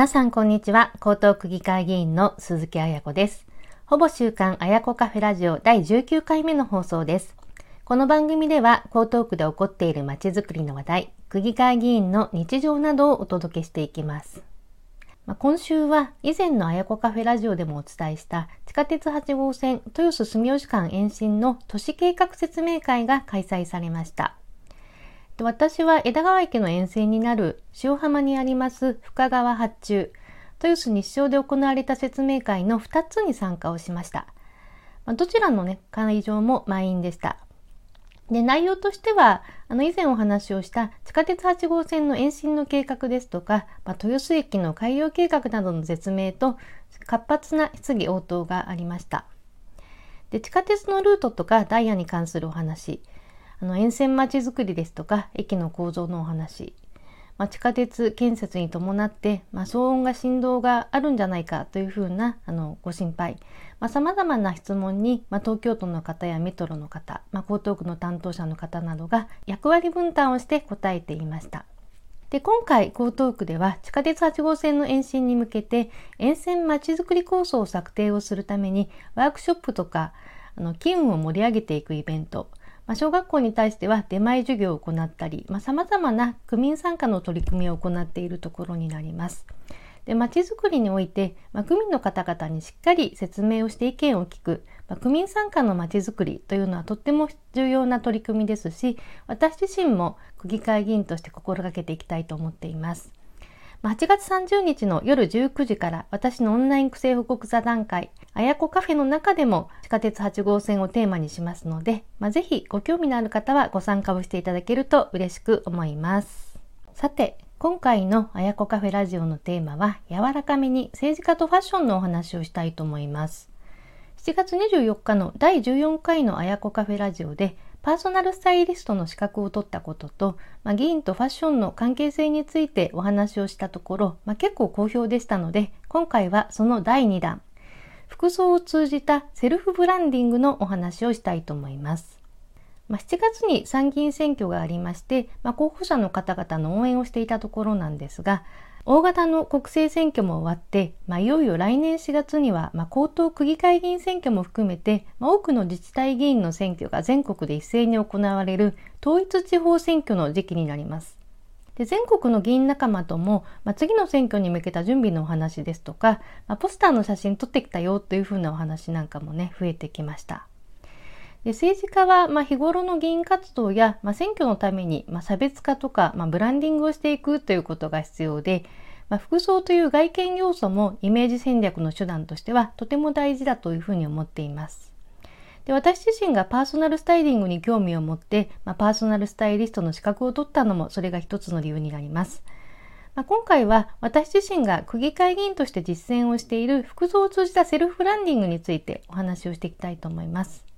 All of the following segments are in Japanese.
皆さんこんにちは。江東区議会議員の鈴木彩子です。ほぼ週刊彩子カフェラジオ第19回目の放送です。この番組では江東区で起こっている街づくりの話題、区議会議員の日常などをお届けしていきます。まあ、今週は以前の彩子カフェラジオでもお伝えした地下鉄8号線豊洲住吉間延伸の都市計画説明会が開催されました。私は枝川池の沿線になる塩浜にあります深川発注、豊洲日照で行われた説明会の2つに参加をしました。どちらのね、会場も満員でした。で、内容としては、あの、以前お話をした地下鉄8号線の延伸の計画ですとか、まあ、豊洲駅の開業計画などの説明と、活発な質疑応答がありました。で、地下鉄のルートとかダイヤに関するお話、あの沿線まちづくりですとか駅の構造のお話、まあ、地下鉄建設に伴って、まあ、騒音が振動があるんじゃないかというふうなあのご心配さまざ、まな質問に、まあ、東京都の方やメトロの方、まあ、江東区の担当者の方などが役割分担をして答えていました。で今回江東区では地下鉄8号線の延伸に向けて沿線まちづくり構想を策定をするためにワークショップとかあの機運を盛り上げていくイベントまあ、小学校に対しては出前授業を行ったり、まあ、様々な区民参加の取り組みを行っているところになります。で、まちづくりにおいて、まあ、区民の方々にしっかり説明をして意見を聞く、まあ、区民参加のまちづくりというのはとっても重要な取り組みですし、私自身も区議会議員として心がけていきたいと思っています。8月30日の夜19時から私のオンライン区政報告座談会、あやこカフェの中でも地下鉄8号線をテーマにしますので、まあ、ぜひご興味のある方はご参加をしていただけると嬉しく思います。さて、今回のあやこカフェラジオのテーマは柔らかめに政治家とファッションのお話をしたいと思います。7月24日の第14回のあやこカフェラジオでパーソナルスタイリストの資格を取ったことと、まあ、議員とファッションの関係性についてお話をしたところ、まあ、結構好評でしたので、今回はその第2弾、服装を通じたセルフブランディングのお話をしたいと思います。まあ、7月に参議院選挙がありまして、まあ、候補者の方々の応援をしていたところなんですが、大型の国政選挙も終わって、まあ、いよいよ来年4月には、まあ、江東区議会議員選挙も含めて、まあ、多くの自治体議員の選挙が全国で一斉に行われる統一地方選挙の時期になります。で全国の議員仲間とも、まあ、次の選挙に向けた準備のお話ですとか、まあ、ポスターの写真撮ってきたよというふうなお話なんかもね、増えてきました。で政治家は、まあ、日頃の議員活動や、まあ、選挙のために、まあ、差別化とか、まあ、ブランディングをしていくということが必要で、まあ、服装という外見要素もイメージ戦略の手段としてはとても大事だというふうに思っています。で私自身がパーソナルスタイリングに興味を持って、まあ、パーソナルスタイリストの資格を取ったのもそれが一つの理由になります。まあ、今回は私自身が区議会議員として実践をしている服装を通じたセルフブランディングについてお話をしていきたいと思います。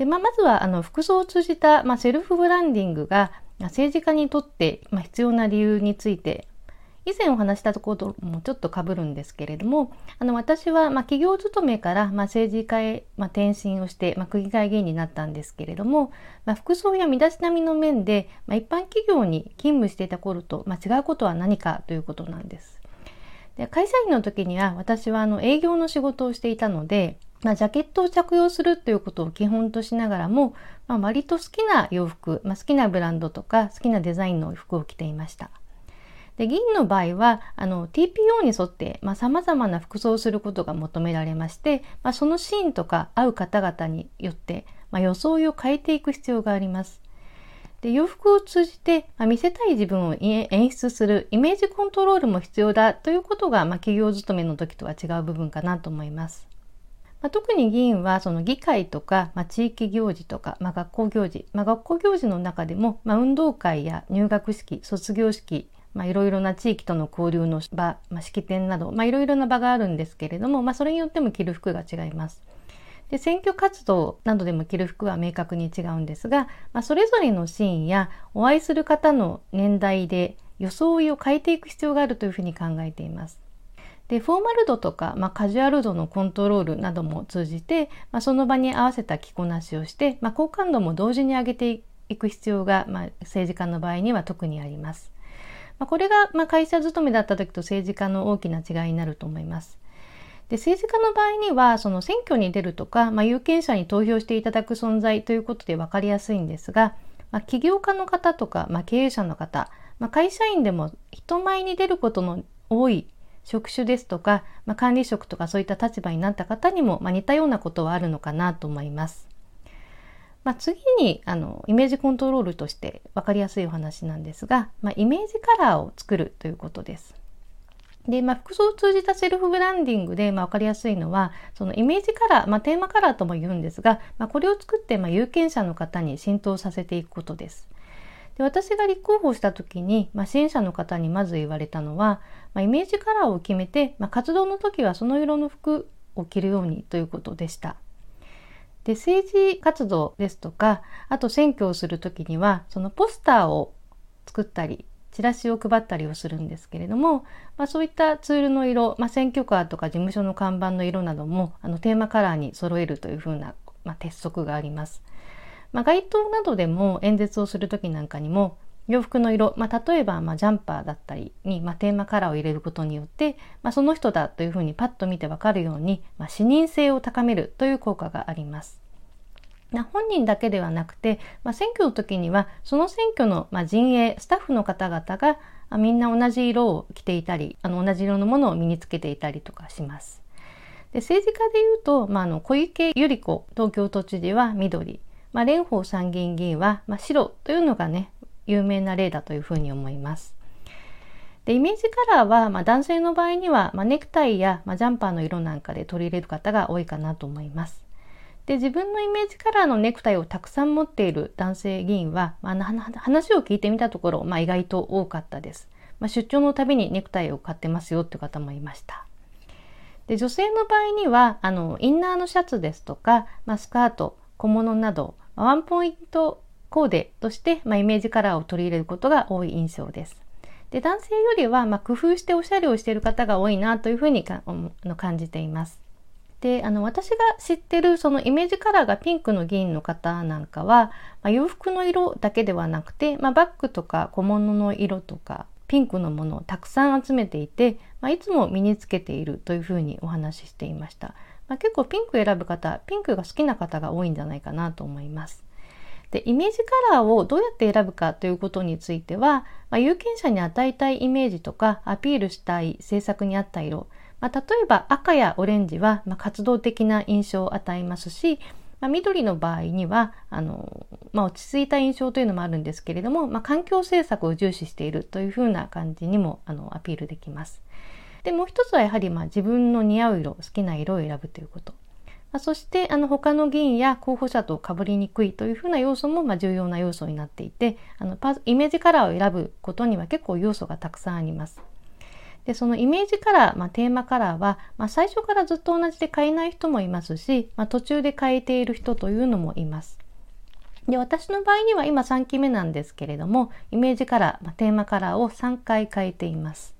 で、まあ、まずは、あの、服装を通じた、まあ、セルフブランディングが、政治家にとって、まあ、必要な理由について、以前お話したところともちょっと被るんですけれども、あの、私は、まあ、企業勤めから、まあ、政治家へ、まあ、転身をして、まあ、区議会議員になったんですけれども、まあ、服装や身だしなみの面で、まあ、一般企業に勤務していた頃と、まあ、違うことは何かということなんです。で会社員の時には、私は、あの、営業の仕事をしていたので、まあ、ジャケットを着用するということを基本としながらも、まあ、割と好きな洋服、まあ、好きなブランドとか好きなデザインの服を着ていました。で銀の場合はあの TPO に沿ってさまざ、まな服装をすることが求められまして、まあ、そのシーンとか合う方々によって、まあ、装いを変えていく必要があります。で洋服を通じて、まあ、見せたい自分を演出するイメージコントロールも必要だということが、まあ、企業勤めの時とは違う部分かなと思います。まあ、特に議員はその議会とか、まあ、地域行事とか、まあ、学校行事、まあ、学校行事の中でも、まあ、運動会や入学式卒業式まあ、いろいろな地域との交流の場、まあ、式典など、まあ、いろいろな場があるんですけれども、まあ、それによっても着る服が違います。で選挙活動などでも着る服は明確に違うんですが、まあ、それぞれのシーンやお会いする方の年代で装いを変えていく必要があるというふうに考えています。でフォーマル度とか、まあ、カジュアル度のコントロールなども通じて、まあ、その場に合わせた着こなしをして、まあ、好感度も同時に上げていく必要が、まあ、政治家の場合には特にあります。まあ、これがま会社勤めだった時と政治家の大きな違いになると思います。で政治家の場合にはその選挙に出るとか、まあ、有権者に投票していただく存在ということで分かりやすいんですが、まあ、起業家の方とか、まあ、経営者の方、まあ、会社員でも人前に出ることの多い職種ですとか、まあ、管理職とかそういった立場になった方にも、まあ、似たようなことはあるのかなと思います。まあ、次にあのイメージコントロールとして分かりやすいお話なんですが、まあ、イメージカラーを作るということです。で、まあ、服装を通じたセルフブランディングで、まあ、分かりやすいのは、そのイメージカラー、まあ、テーマカラーとも言うんですが、まあ、これを作って、まあ、有権者の方に浸透させていくことです。で私が立候補した時に、まあ、支援者の方にまず言われたのは、まあ、イメージカラーを決めて、まあ、活動の時はその色の服を着るようにということでした。で政治活動ですとかあと選挙をする時にはそのポスターを作ったりチラシを配ったりをするんですけれども、まあ、そういったツールの色、まあ、選挙カーとか事務所の看板の色などもあのテーマカラーに揃えるというふうな、まあ、鉄則があります。まあ、街頭などでも演説をする時なんかにも洋服の色、まあ、例えばまあジャンパーだったりに、まあ、テーマカラーを入れることによって、まあ、その人だというふうにパッと見てわかるように、まあ、視認性を高めるという効果があります。本人だけではなくて、まあ、選挙の時にはその選挙の、まあ、陣営スタッフの方々がみんな同じ色を着ていたりあの同じ色のものを身につけていたりとかします。で政治家でいうと、まあ、あの小池百合子東京都知事は緑、まあ、蓮舫参議院議員は、まあ、白というのがね有名な例だというふうに思います。でイメージカラーは、まあ、男性の場合には、まあ、ネクタイや、まあ、ジャンパーの色なんかで取り入れる方が多いかなと思います。で自分のイメージカラーのネクタイをたくさん持っている男性議員は、まあ、話を聞いてみたところ、まあ、意外と多かったです。まあ、出張のたびにネクタイを買ってますよっていう方もいました。で女性の場合にはあのインナーのシャツですとか、まあ、スカート小物などワンポイントコーデとして、まあ、イメージカラーを取り入れることが多い印象です。で男性よりは、まあ、工夫しておしゃれをしている方が多いなというふうに感じています。であの私が知ってるそのイメージカラーがピンクの議員の方なんかは、まあ、洋服の色だけではなくて、まあ、バッグとか小物の色とかピンクのものをたくさん集めていて、まあ、いつも身につけているというふうにお話ししていました、まあ、結構ピンク選ぶ方ピンクが好きな方が多いんじゃないかなと思いますでイメージカラーをどうやって選ぶかということについては、まあ、有権者に与えたいイメージとかアピールしたい政策に合った色まあ、例えば赤やオレンジは、ま活動的な印象を与えますし、まあ、緑の場合にはあの、まあ、落ち着いた印象というのもあるんですけれども、まあ、環境政策を重視しているというふうな感じにもあのアピールできます。でもう一つはやはり、まあ、自分の似合う色好きな色を選ぶということ。まあ、そしてあの他の議員や候補者と被りにくいというふうな要素もまあ重要な要素になっていてあのイメージカラーを選ぶことには結構要素がたくさんあります。でそのイメージカラー、まあ、テーマカラーは、まあ、最初からずっと同じで変えない人もいますし、まあ、途中で変えている人というのもいます。で私の場合には今3期目なんですけれどもイメージカラー、まあ、テーマカラーを3回変えています。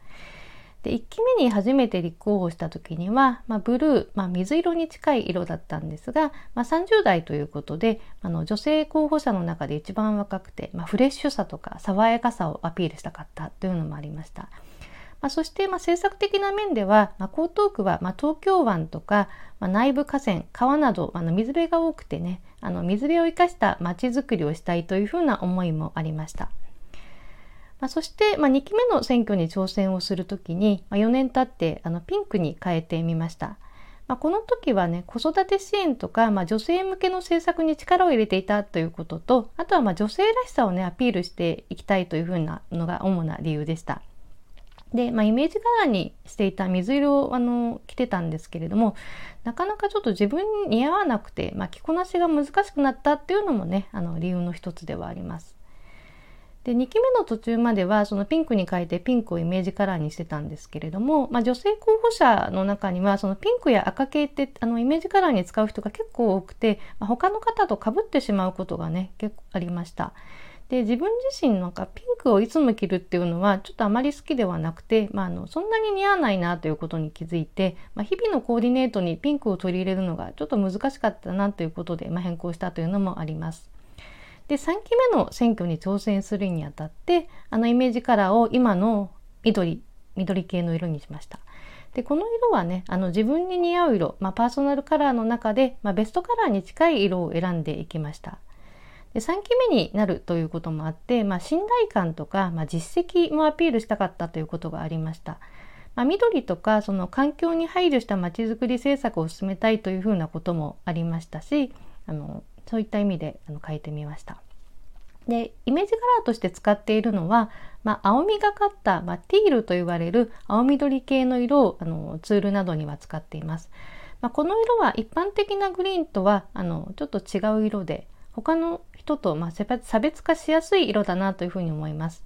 で1期目に初めて立候補した時には、まあ、ブルー、まあ、水色に近い色だったんですが、まあ、30代ということであの女性候補者の中で一番若くて、まあ、フレッシュさとか爽やかさをアピールしたかったというのもありました。まあ、そして、まあ、政策的な面では、まあ、江東区は、まあ、東京湾とか、まあ、内部河川川などあの水辺が多くてねあの水辺を生かした街づくりをしたいというふうな思いもありました。まあ、そして、まあ、2期目の選挙に挑戦をするときに、まあ、4年経ってあのピンクに変えてみました。まあ、この時はね子育て支援とか、まあ、女性向けの政策に力を入れていたということとあとはまあ女性らしさをねアピールしていきたいというふうなのが主な理由でした。で、まあ、イメージカラーにしていた水色をあの着てたんですけれどもなかなかちょっと自分に似合わなくて、まあ、着こなしが難しくなったっていうのもねあの理由の一つではあります。で2期目の途中まではそのピンクに変えてピンクをイメージカラーにしてたんですけれども、まあ、女性候補者の中にはそのピンクや赤系ってあのイメージカラーに使う人が結構多くて、まあ、他の方とかぶってしまうことがね結構ありました。で自分自身なんかピンクをいつも着るっていうのはちょっとあまり好きではなくて、まあ、あのそんなに似合わないなということに気づいて、まあ、日々のコーディネートにピンクを取り入れるのがちょっと難しかったなということで、まあ、変更したというのもあります。で、3期目の選挙に挑戦するにあたって、あのイメージカラーを今の緑、緑系の色にしました。で、この色はね、あの自分に似合う色、まあ、パーソナルカラーの中で、まあ、ベストカラーに近い色を選んでいきました。で3期目になるということもあって、まあ、信頼感とか、まあ、実績もアピールしたかったということがありました。まあ、緑とかその環境に配慮したまちづくり政策を進めたいというふうなこともありましたしあのそういった意味であの書いてみました。でイメージカラーとして使っているのは、まあ、青みがかった、まあ、ティールと言われる青緑系の色をあのツールなどには使っています。まあ、この色は一般的なグリーンとはあのちょっと違う色で他の人と、まあ、差別化しやすい色だなというふうに思います。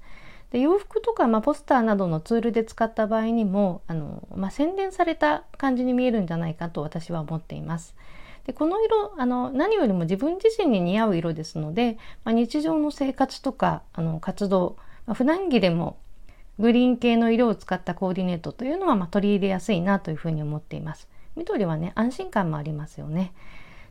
で洋服とか、まあ、ポスターなどのツールで使った場合にもあの、まあ、洗練された感じに見えるんじゃないかと私は思っています。でこの色あの何よりも自分自身に似合う色ですので、まあ、日常の生活とかあの活動、まあ、普段着でもグリーン系の色を使ったコーディネートというのは、まあ、取り入れやすいなというふうに思っています。緑はね安心感もありますよね。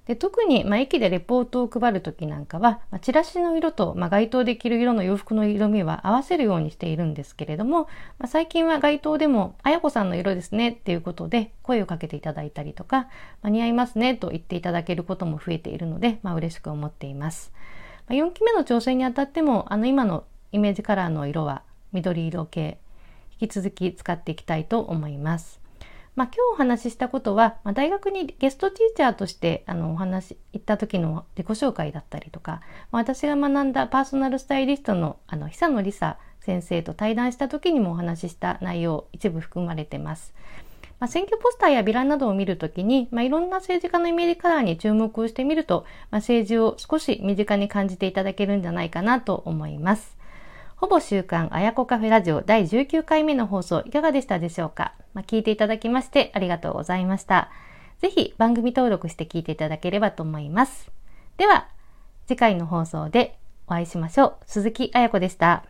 で特に、まあ、駅でレポートを配る時なんかは、まあ、チラシの色と、まあ、該当できる色の洋服の色味は合わせるようにしているんですけれども、まあ、最近は街頭でも「あやこさんの色ですね」っていうことで声をかけていただいたりとか「まあ、似合いますね」と言っていただけることも増えているので、まあ、嬉しく思っています。まあ、4期目の挑戦にあたってもあの今のイメージカラーの色は緑色系引き続き使っていきたいと思います。まあ、今日お話ししたことは、まあ、大学にゲストティーチャーとしてあのお話行った時の自己紹介だったりとか、まあ、私が学んだパーソナルスタイリストのあの久野梨沙先生と対談した時にもお話しした内容一部含まれてます。まあ、選挙ポスターやビラなどを見るときに、まあ、いろんな政治家のイメージカラーに注目をしてみると、まあ、政治を少し身近に感じていただけるんじゃないかなと思います。ほぼ週刊あやこカフェラジオ第19回目の放送いかがでしたでしょうか、まあ、聞いていただきましてありがとうございました。ぜひ番組登録して聞いていただければと思います。では、次回の放送でお会いしましょう。鈴木彩子でした。